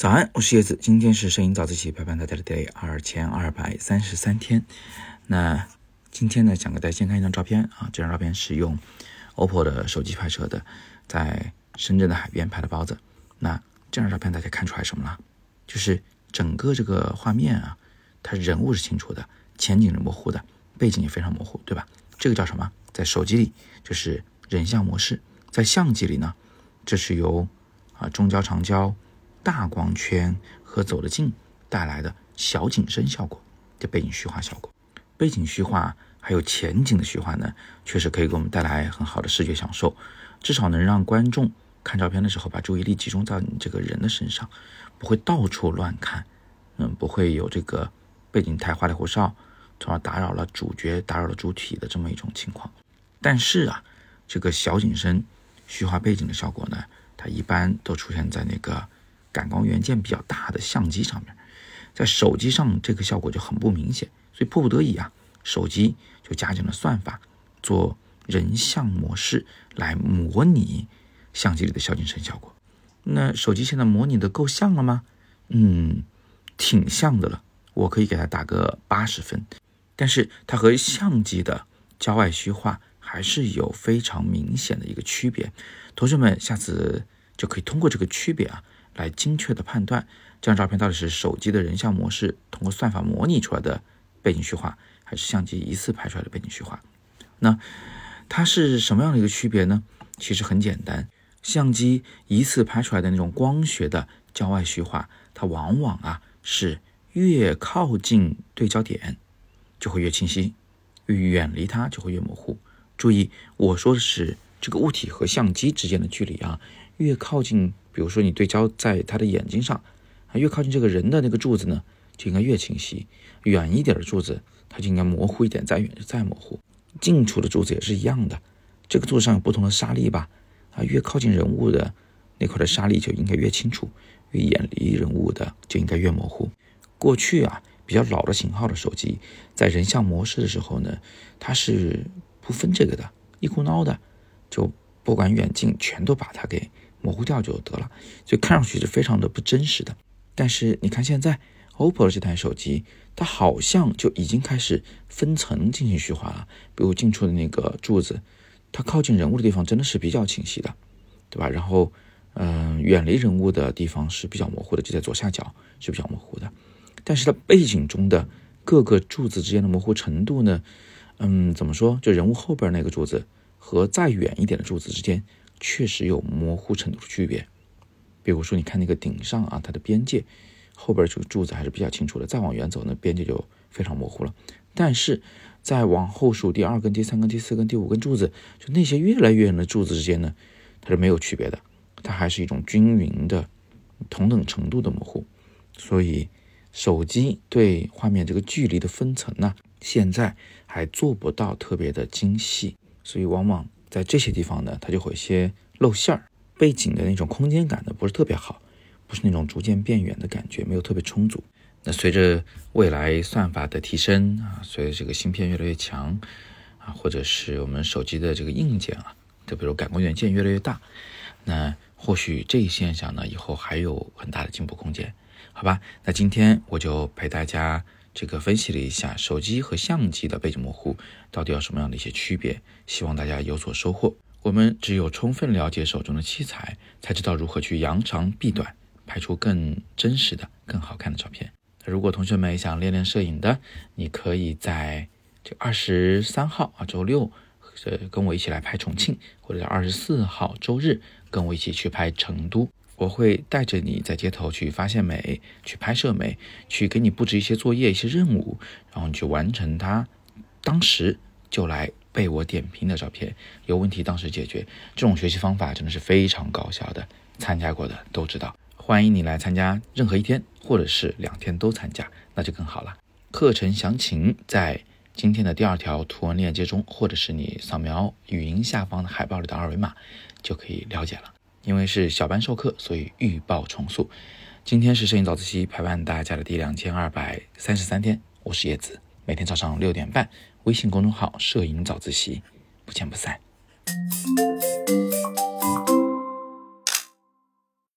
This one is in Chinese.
早安，我是叶子，今天是摄影早自习陪伴大家的第二千二百三十三天。那今天呢，想给大家先看一张照片啊，这张照片是用 OPPO 的手机拍摄的，在深圳的海边拍的包子。那这张照片大家看出来什么了？就是整个这个画面啊，它人物是清楚的，前景是模糊的，背景也非常模糊，对吧？这个叫什么？在手机里就是人像模式，在相机里呢，这是由啊中焦长焦。大光圈和走得近带来的小景深效果的背景虚化效果，背景虚化还有前景的虚化呢，确实可以给我们带来很好的视觉享受，至少能让观众看照片的时候把注意力集中到你这个人的身上，不会到处乱看，嗯，不会有这个背景太花里胡哨，从而打扰了主角、打扰了主体的这么一种情况。但是啊，这个小景深虚化背景的效果呢，它一般都出现在那个。感光元件比较大的相机上面，在手机上这个效果就很不明显，所以迫不得已啊，手机就加进了算法，做人像模式来模拟相机里的小景深效果。那手机现在模拟的够像了吗？嗯，挺像的了，我可以给它打个八十分。但是它和相机的焦外虚化还是有非常明显的一个区别。同学们下次就可以通过这个区别啊。来精确的判断这张照片到底是手机的人像模式通过算法模拟出来的背景虚化，还是相机一次拍出来的背景虚化？那它是什么样的一个区别呢？其实很简单，相机一次拍出来的那种光学的焦外虚化，它往往啊是越靠近对焦点就会越清晰，越远离它就会越模糊。注意，我说的是这个物体和相机之间的距离啊，越靠近。比如说，你对焦在他的眼睛上，啊，越靠近这个人的那个柱子呢，就应该越清晰；远一点的柱子，它就应该模糊一点，再远就再模糊。近处的柱子也是一样的，这个柱子上有不同的沙粒吧？啊，越靠近人物的那块的沙粒就应该越清楚，越远离人物的就应该越模糊。过去啊，比较老的型号的手机，在人像模式的时候呢，它是不分这个的，一股脑的，就不管远近，全都把它给。模糊掉就得了，所以看上去是非常的不真实的。但是你看现在 OPPO 的这台手机，它好像就已经开始分层进行虚化了。比如近处的那个柱子，它靠近人物的地方真的是比较清晰的，对吧？然后，嗯，远离人物的地方是比较模糊的，就在左下角是比较模糊的。但是它背景中的各个柱子之间的模糊程度呢？嗯，怎么说？就人物后边那个柱子和再远一点的柱子之间。确实有模糊程度的区别，比如说，你看那个顶上啊，它的边界后边这个柱子还是比较清楚的，再往远走，那边界就非常模糊了。但是再往后数，第二根、第三根、第四根、第五根柱子，就那些越来越远的柱子之间呢，它是没有区别的，它还是一种均匀的、同等程度的模糊。所以，手机对画面这个距离的分层呢，现在还做不到特别的精细，所以往往。在这些地方呢，它就会有些露馅儿，背景的那种空间感呢不是特别好，不是那种逐渐变远的感觉，没有特别充足。那随着未来算法的提升啊，随着这个芯片越来越强啊，或者是我们手机的这个硬件啊，就比如感光元件越来越大，那或许这一现象呢以后还有很大的进步空间，好吧？那今天我就陪大家。这个分析了一下手机和相机的背景模糊到底有什么样的一些区别，希望大家有所收获。我们只有充分了解手中的器材，才知道如何去扬长避短，拍出更真实的、更好看的照片。如果同学们想练练摄影的，你可以在这二十三号啊周六，呃跟我一起来拍重庆，或者二十四号周日跟我一起去拍成都。我会带着你在街头去发现美，去拍摄美，去给你布置一些作业、一些任务，然后你去完成它。当时就来被我点评的照片，有问题当时解决。这种学习方法真的是非常高效的，参加过的都知道。欢迎你来参加任何一天，或者是两天都参加，那就更好了。课程详情在今天的第二条图文链接中，或者是你扫描语音下方的海报里的二维码，就可以了解了。因为是小班授课，所以预报重塑。今天是摄影早自习陪伴大家的第两千二百三十三天，我是叶子，每天早上六点半，微信公众号“摄影早自习”，不见不散。